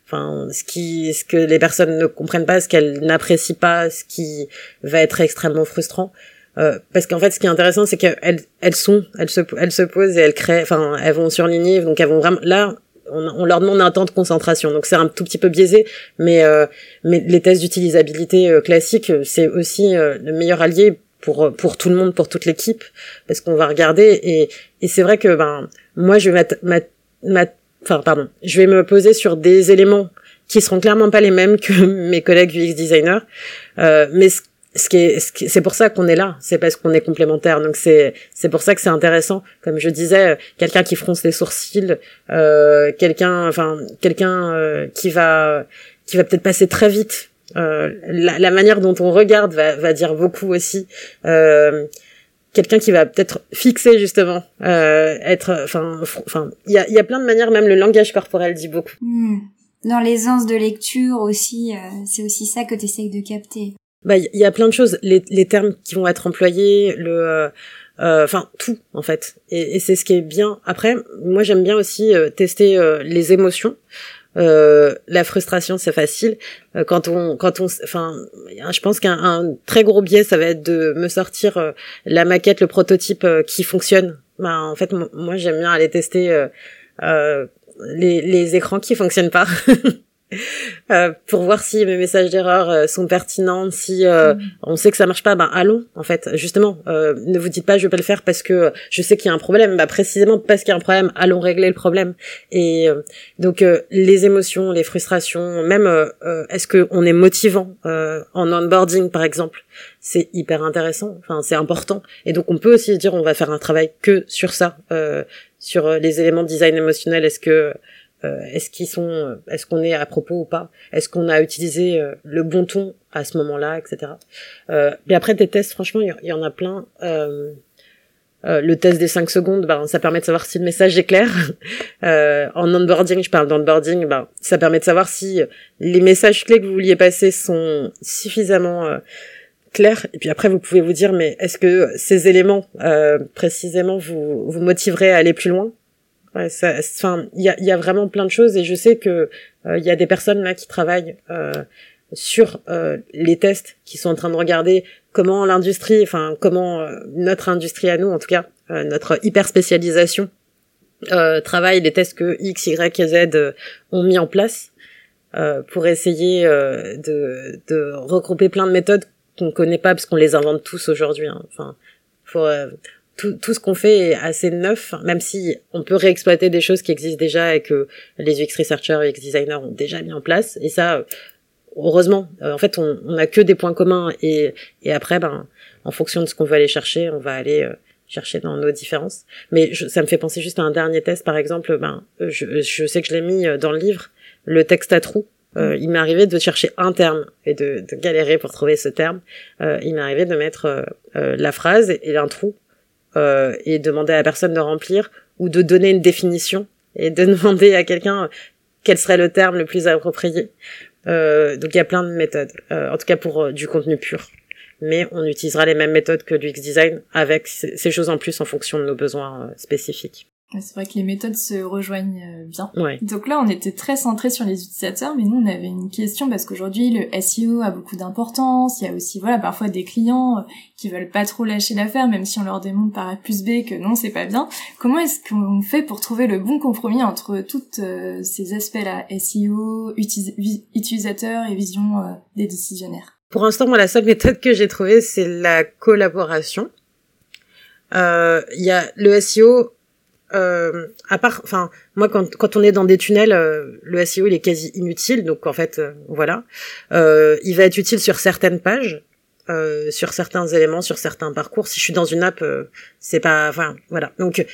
enfin ce qui ce que les personnes ne comprennent pas, ce qu'elles n'apprécient pas, ce qui va être extrêmement frustrant. Euh, parce qu'en fait, ce qui est intéressant, c'est qu'elles elles sont, elles se, elles se posent et elles créent, enfin, elles vont surligner, donc elles vont vraiment. Là, on, leur demande un temps de concentration, donc c'est un tout petit peu biaisé, mais euh, mais les tests d'utilisabilité euh, classiques, c'est aussi euh, le meilleur allié pour pour tout le monde, pour toute l'équipe, parce qu'on va regarder. Et et c'est vrai que ben moi je vais pardon, je vais me poser sur des éléments qui seront clairement pas les mêmes que mes collègues UX designers, mais ce ce qui est, c'est pour ça qu'on est là, c'est parce qu'on est complémentaires. Donc c'est, c'est pour ça que c'est intéressant. Comme je disais, quelqu'un qui fronce les sourcils, euh, quelqu'un, enfin quelqu'un euh, qui va, qui va peut-être passer très vite. Euh, la, la, manière dont on regarde va, va dire beaucoup aussi. Euh, quelqu'un qui va peut-être fixer justement, euh, être, enfin, enfin, il y a, y a plein de manières. Même le langage corporel dit beaucoup. Hmm. Dans l'aisance de lecture aussi, c'est aussi ça que tu essayes de capter bah il y a plein de choses. Les, les termes qui vont être employés le euh, euh, enfin tout en fait. Et, et c'est ce qui est bien. Après moi j'aime bien aussi euh, tester les émotions. La frustration c'est facile. Quand on quand on enfin je pense qu'un très gros biais ça va être de me sortir la maquette le prototype qui fonctionne. Bah en fait moi j'aime bien aller tester les, les écrans qui fonctionnent pas Euh, pour voir si mes messages d'erreur euh, sont pertinents, si euh, mm. on sait que ça marche pas, ben allons en fait. Justement, ne vous dites pas je vais pas le faire parce que je sais qu'il y a un problème. Bah précisément parce qu'il y a un problème, allons régler le problème. Et donc les émotions, les frustrations, même est-ce que on est motivant en onboarding par exemple, c'est hyper intéressant. Enfin c'est important. Et donc on peut aussi dire on va faire un travail que sur ça, sur les éléments de design émotionnel. Est-ce que euh, est-ce qu'ils sont, euh, est-ce qu'on est à propos ou pas? Est-ce qu'on a utilisé euh, le bon ton à ce moment-là, etc. mais après des tests, franchement, il y, en a plein. le test des 5 secondes, ben, ça permet de savoir si le message est clair. en onboarding, je parle d'onboarding, ben, ça permet de savoir si les messages clés que vous vouliez passer sont suffisamment clairs. Et puis après, vous pouvez vous dire, mais est-ce que ces éléments, précisément, vous, vous motiveraient à aller plus loin? Ouais, enfin, il y a, y a, vraiment plein de choses et je sais que euh, il y a des personnes là qui travaillent euh, sur euh, les tests, qui sont en train de regarder comment l'industrie, enfin comment euh, notre industrie à nous, en tout cas euh, notre hyper spécialisation, travaille les tests que X, Y et Z ont mis en place pour essayer de, de regrouper plein de méthodes qu'on connaît pas parce qu'on les invente tous aujourd'hui. Hein. Enfin, faut tout, tout ce qu'on fait est assez neuf, même si on peut réexploiter des choses qui existent déjà et que les UX researchers et UX designers ont déjà mis en place. Et ça, heureusement, euh, en fait, on, on a que des points communs et, et après, ben, en fonction de ce qu'on veut aller chercher, on va aller euh, chercher dans nos différences. Mais ça me fait penser juste à un dernier test, par exemple, ben, je, je sais que je l'ai mis euh, dans le livre, le texte à trous. il m'est arrivé de chercher un terme et de, de galérer pour trouver ce terme. il m'est arrivé de mettre la phrase et, et un trou euh, et demander à la personne de remplir ou de donner une définition et de demander à quelqu'un quel serait le terme le plus approprié. Euh, donc il y a plein de méthodes, euh, en tout cas pour euh, du contenu pur. Mais on utilisera les mêmes méthodes que l'UX design avec ces choses en plus en fonction de nos besoins euh, spécifiques. C'est vrai que les méthodes se rejoignent euh, bien. Ouais. Donc là, on était très centré sur les utilisateurs, mais nous, on avait une question parce qu'aujourd'hui, le SEO a beaucoup d'importance. Il y a aussi, voilà, parfois des clients euh, qui veulent pas trop lâcher l'affaire, même si on leur démontre par A plus B que non, c'est pas bien. Comment est-ce qu'on fait pour trouver le bon compromis entre tous euh, ces aspects-là, SEO, utilisateurs et vision des décisionnaires? Pour l'instant, moi, la seule méthode que j'ai trouvée, c'est la collaboration il y a le SEO euh, à part, enfin, moi quand, quand on est dans des tunnels, euh, le SEO il est quasi inutile, donc en fait, euh, voilà, euh, il va être utile sur certaines pages, sur certains éléments, sur certains parcours. Si je suis dans une app, c'est pas, enfin, voilà. Donc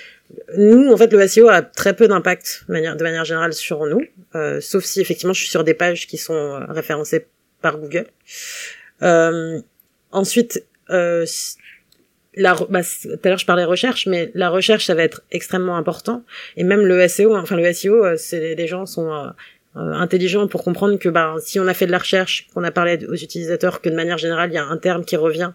nous, en fait, le SEO a très peu d'impact de manière, de manière générale sur nous, sauf si effectivement je suis sur des pages qui sont référencées par Google. ensuite, bah, tout à l'heure je parlais recherche, mais la recherche ça va être extrêmement important. Et même le SEO, enfin le SEO, euh, c'est les gens sont euh, euh, intelligents pour comprendre que bah, si on a fait de la recherche, qu'on a parlé aux utilisateurs, que de manière générale il y a un terme qui revient,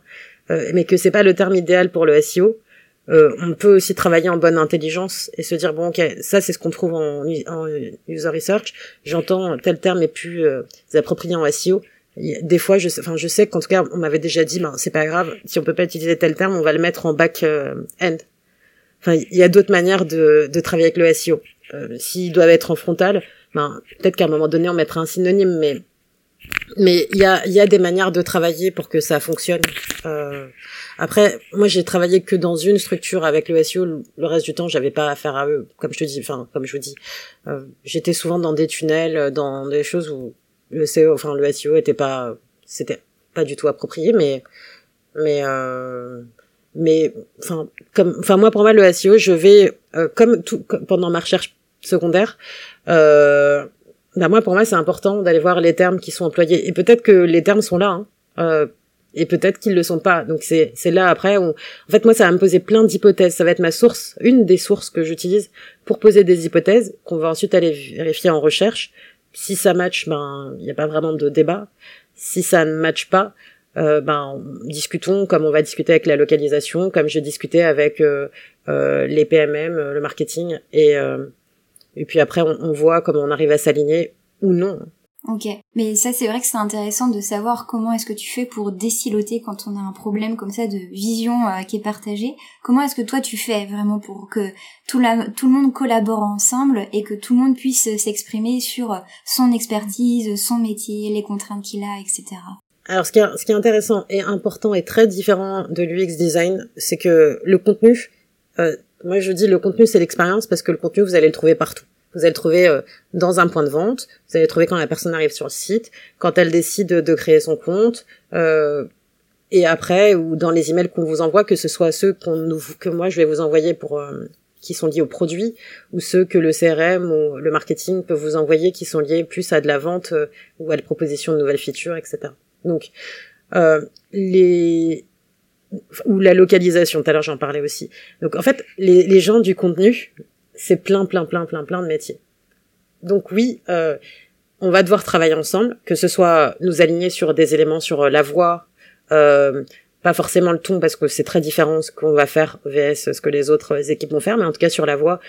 mais que c'est pas le terme idéal pour le SEO. on peut aussi travailler en bonne intelligence et se dire bon ok ça c'est ce qu'on trouve en, en, user research j'entends tel terme est plus approprié en SEO des fois je sais enfin je sais qu'en tout cas on m'avait déjà dit ben c'est pas grave si on peut pas utiliser tel terme on va le mettre en back euh, end. Enfin il y a d'autres manières de, de travailler avec le SEO euh, s'ils doivent être en frontal ben peut-être qu'à un moment donné on mettra un synonyme mais mais il y a il y a des manières de travailler pour que ça fonctionne. Euh, après moi j'ai travaillé que dans une structure avec le SEO le reste du temps j'avais pas affaire à eux. Comme je te dis enfin comme je vous dis euh, j'étais souvent dans des tunnels dans des choses où le SEO, enfin le SEO était pas, c'était pas du tout approprié, mais mais euh, mais enfin comme enfin moi pour moi le SEO je vais euh, comme tout pendant ma recherche secondaire euh, bah moi pour moi c'est important d'aller voir les termes qui sont employés. Et peut-être que les termes sont là hein, euh, et peut-être qu'ils le sont pas. Donc c'est c'est là après où en fait moi ça va me poser plein d'hypothèses. Ça va être ma source une des sources que j'utilise pour poser des hypothèses qu'on va ensuite aller vérifier en recherche si ça match, ben il n'y a pas vraiment de débat. Si ça ne match pas, euh, ben discutons comme on va discuter avec la localisation, comme je discutais avec euh, euh, les PMM, le marketing, et et puis après on, on voit comment on arrive à s'aligner ou non. Ok, mais ça c'est vrai que c'est intéressant de savoir comment est-ce que tu fais pour déciloter quand on a un problème comme ça de vision euh, qui est partagée. Comment est-ce que toi tu fais vraiment pour que tout, le monde collabore ensemble et que tout le monde puisse s'exprimer sur son expertise, son métier, les contraintes qu'il a, etc. Alors ce qui, est, ce qui est intéressant et important et très différent de l'UX design, c'est que le contenu, euh, moi je dis le contenu c'est l'expérience parce que le contenu vous allez le trouver partout. Vous allez le trouver euh, dans un point de vente, vous allez le trouver quand la personne arrive sur le site, quand elle décide de créer son compte, euh, et après ou dans les emails qu'on vous envoie, que ce soit ceux nous, que moi je vais vous envoyer pour euh, qui sont liés au produit, ou ceux que le CRM ou le marketing peut vous envoyer qui sont liés plus à de la vente ou à la proposition de nouvelles features, etc. Donc les ou la localisation, tout à l'heure j'en parlais aussi. Donc en fait, les gens du contenu, c'est plein, plein, plein, plein, plein de métiers. Donc oui, euh, on va devoir travailler ensemble, que ce soit nous aligner sur des éléments sur euh, la voix, euh, pas forcément le ton parce que c'est très différent ce qu'on va faire vs ce que les autres équipes vont faire, mais en tout cas sur la voix,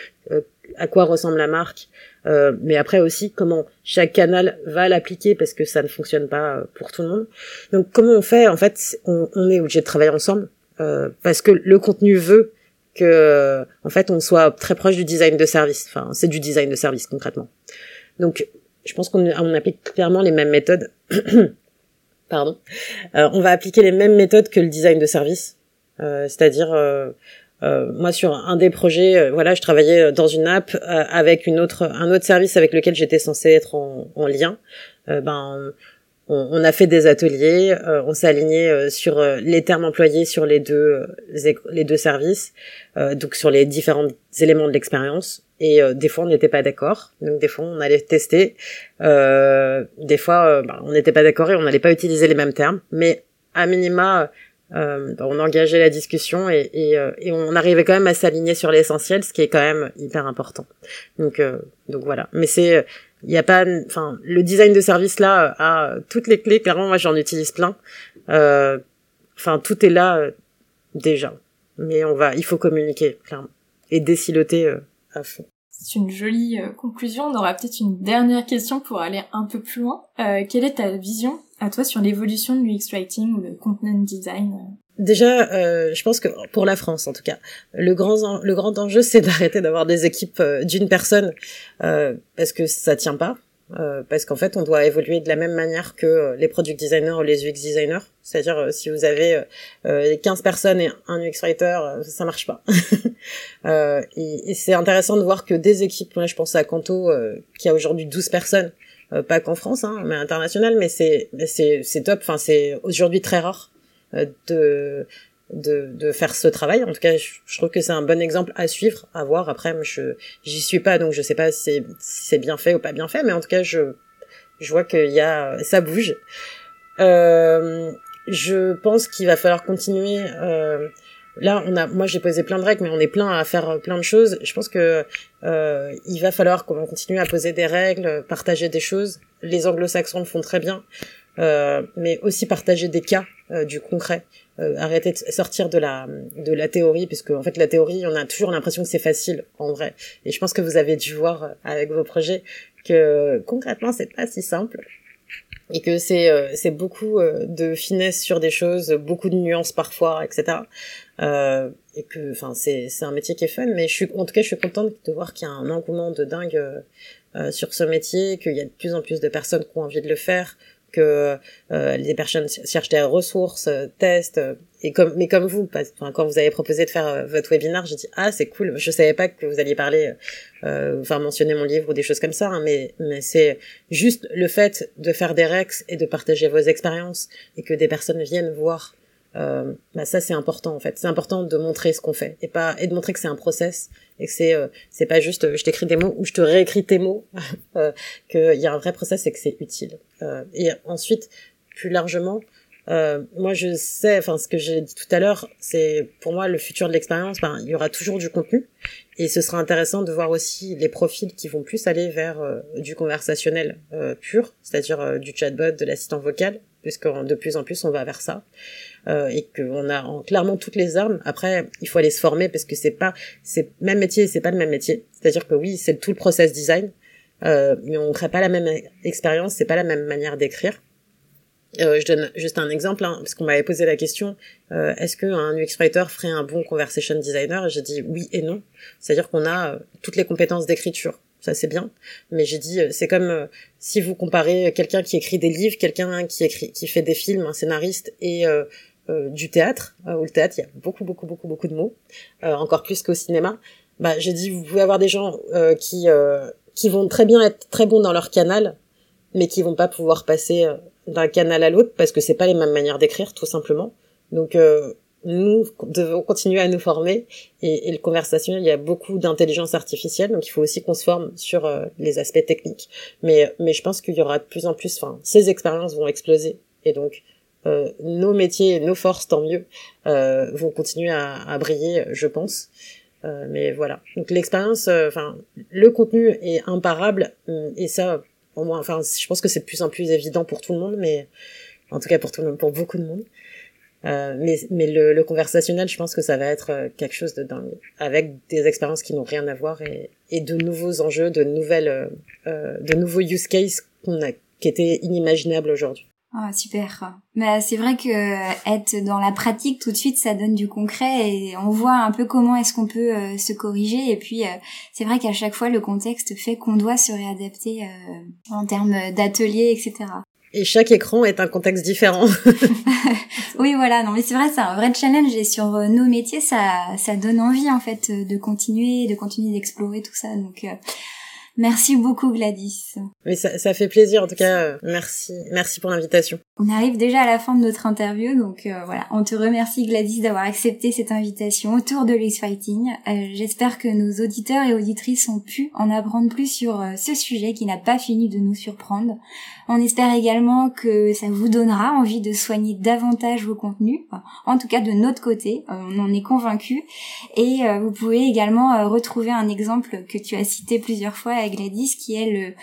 à quoi ressemble la marque, mais après aussi comment chaque canal va l'appliquer parce que ça ne fonctionne pas pour tout le monde. Donc comment on fait? En fait, on, on est obligé de travailler ensemble parce que le contenu veut que en fait on soit très proche du design de service. Enfin, c'est du design de service concrètement. Donc, je pense qu'on on applique clairement les mêmes méthodes. Pardon. Euh, on va appliquer les mêmes méthodes que le design de service. Euh, c'est-à-dire, euh, euh, moi sur un des projets, voilà, je travaillais dans une app avec une autre, un autre service avec lequel j'étais censé être en, en lien. ben on, a fait des ateliers, euh, on s'est aligné euh, sur euh, les termes employés sur les deux les deux services, donc sur les différents éléments de l'expérience. Et des fois on n'était pas d'accord, donc des fois on allait tester, des fois bah, on n'était pas d'accord et on n'allait pas utiliser les mêmes termes, mais à minima bah, on engageait la discussion et, et, et on arrivait quand même à s'aligner sur l'essentiel, ce qui est quand même hyper important. Donc donc voilà. Mais c'est il y a pas enfin le design de service là a toutes les clés. Clairement moi j'en utilise plein. Euh, enfin tout est là euh, déjà. Mais on va il faut communiquer clairement. Et déciloter euh, à fond. C'est une jolie conclusion. On aura peut-être une dernière question pour aller un peu plus loin. Quelle est ta vision à toi sur l'évolution de l'UX writing ou le content design Déjà, euh, je pense que pour la France, en tout cas, le grand le grand enjeu, c'est d'arrêter d'avoir des équipes euh, d'une personne euh, parce que ça tient pas. euh, parce qu'en fait, on doit évoluer de la même manière que euh, les product designers ou les UX designers. C'est-à-dire, euh, si vous avez euh, 15 personnes et un UX writer, ça marche pas. et, et c'est intéressant de voir que des équipes, moi je pense à Canto, qui a aujourd'hui 12 personnes, pas qu'en France, hein, mais international, mais c'est c'est top. Enfin, c'est aujourd'hui très rare de de, de faire ce travail. En tout cas, je, trouve que c'est un bon exemple à suivre, à voir. Après, je j'y suis pas, donc je sais pas si c'est bien fait ou pas bien fait, mais en tout cas, je je vois qu'il y a ça bouge. Euh, je pense qu'il va falloir continuer. Euh, là, on a, moi, j'ai posé plein de règles, mais on est plein à faire plein de choses. Je pense que euh, il va falloir qu'on continue à poser des règles, partager des choses. Les Anglo-Saxons le font très bien. Euh, mais aussi partager des cas euh, du concret, euh, arrêter de sortir de la de la théorie, puisque en fait la théorie, on a toujours l'impression que c'est facile en vrai. Et je pense que vous avez dû voir avec vos projets que concrètement c'est pas si simple et que c'est c'est beaucoup de finesse sur des choses, beaucoup de nuances parfois, etc. Euh, et que enfin c'est c'est un métier qui est fun, mais je suis en tout cas je suis contente de voir qu'il y a un engouement de dingue euh, sur ce métier, qu'il y a de plus en plus de personnes qui ont envie de le faire, que euh, les personnes cherchent des ressources, euh, testent. Euh, et comme, mais comme vous, enfin, quand vous avez proposé de faire votre webinaire, j'ai dit ah c'est cool. Je savais pas que vous alliez parler, enfin mentionner mon livre ou des choses comme ça, hein, mais mais c'est juste le fait de faire des rex et de partager vos expériences et que des personnes viennent voir euh, bah ça c'est important en fait. C'est important de montrer ce qu'on fait et pas et de montrer que c'est un process et que c'est euh, c'est pas juste euh, je t'écris des mots ou je te réécris tes mots, euh, qu'il y a un vrai process et que c'est utile. Euh, et ensuite plus largement, moi je sais, enfin ce que j'ai dit tout à l'heure, c'est pour moi le futur de l'expérience. Ben il y aura toujours du contenu et ce sera intéressant de voir aussi les profils qui vont plus aller vers du conversationnel pur, c'est-à-dire du chatbot, de l'assistant vocal, puisque de plus en plus on va vers ça euh, et qu'on a en, clairement toutes les armes. Après, il faut aller se former parce que c'est pas c'est même métier, c'est pas le même métier. C'est-à-dire que oui, c'est tout le process design, euh, mais on crée pas la même expérience, c'est pas la même manière d'écrire. Euh, je donne juste un exemple, hein, parce qu'on m'avait posé la question euh, est-ce qu'un UX writer ferait un bon conversation designer? J'ai dit oui et non. C'est-à-dire qu'on a euh, toutes les compétences d'écriture, ça c'est bien. Mais j'ai dit, euh, c'est comme euh, si vous comparez quelqu'un qui écrit des livres, quelqu'un qui écrit, qui fait des films, un scénariste, et du théâtre. où le théâtre, il y a beaucoup, beaucoup, beaucoup, beaucoup de mots, encore plus qu'au cinéma. Bah, j'ai dit, vous pouvez avoir des gens qui qui vont très bien être très bons dans leur canal, mais qui vont pas pouvoir passer d'un canal à l'autre parce que c'est pas les mêmes manières d'écrire, tout simplement. Donc nous devons continuer à nous former et, et le conversationnel, il y a beaucoup d'intelligence artificielle, donc il faut aussi qu'on se forme sur euh, les aspects techniques. Mais, mais je pense qu'il y aura de plus en plus, enfin, ces expériences vont exploser et donc euh, nos métiers, nos forces, tant mieux, euh, vont continuer à, à, briller, je pense. Euh, mais voilà. Donc l'expérience, euh, enfin, le contenu est imparable et ça, au moins, enfin, je pense que c'est de plus en plus évident pour tout le monde, mais en tout cas pour tout le monde, pour beaucoup de monde. Euh, mais mais le, le, conversationnel, je pense que ça va être euh, quelque chose de dingue, avec des expériences qui n'ont rien à voir et, et de nouveaux enjeux, de nouvelles, euh, euh de nouveaux use cases qu'on a, qui étaient inimaginables aujourd'hui. Ah super. Mais c'est vrai que être dans la pratique tout de suite, ça donne du concret et on voit un peu comment est-ce qu'on peut se corriger. Et puis c'est vrai qu'à chaque fois le contexte fait qu'on doit se réadapter en termes d'atelier, etc et chaque écran est un contexte différent. oui, voilà. Non, mais c'est vrai, c'est un vrai challenge et sur euh, nos métiers, ça, ça donne envie en fait de continuer, de continuer d'explorer tout ça. Donc, euh, Merci beaucoup Gladys. Oui, ça, ça fait plaisir en tout cas. Euh, merci, merci pour l'invitation. On arrive déjà à la fin de notre interview, donc euh, voilà, on te remercie Gladys d'avoir accepté cette invitation autour de l'X Fighting. Euh, j'espère que nos auditeurs et auditrices ont pu en apprendre plus sur ce sujet qui n'a pas fini de nous surprendre. On espère également que ça vous donnera envie de soigner davantage vos contenus, en tout cas de notre côté, on en est convaincus. Et vous pouvez également retrouver un exemple que tu as cité plusieurs fois Gladys, qui est le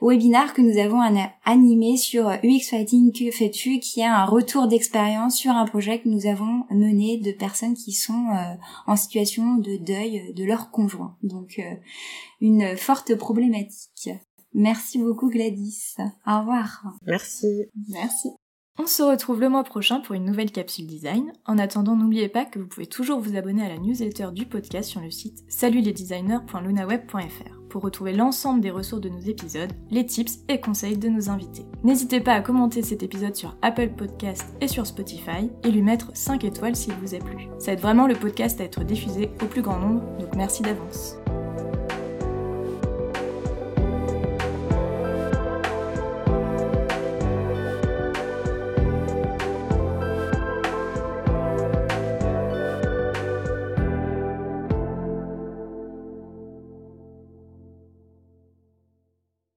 webinaire que nous avons animé sur UX Fighting Que fais-tu, qui est un retour d'expérience sur un projet que nous avons mené de personnes qui sont euh, en situation de deuil de leur conjoint. Donc euh, une forte problématique. Merci beaucoup Gladys. Au revoir. Merci. Merci. On se retrouve le mois prochain pour une nouvelle capsule design. En attendant, n'oubliez pas que vous pouvez toujours vous abonner à la newsletter du podcast sur le site salutlesdesigners.lunaweb.fr. pour retrouver l'ensemble des ressources de nos épisodes, les tips et conseils de nos invités. N'hésitez pas à commenter cet épisode sur Apple Podcast et sur Spotify et lui mettre 5 étoiles s'il vous a plu. Ça aide vraiment le podcast à être diffusé au plus grand nombre, donc merci d'avance.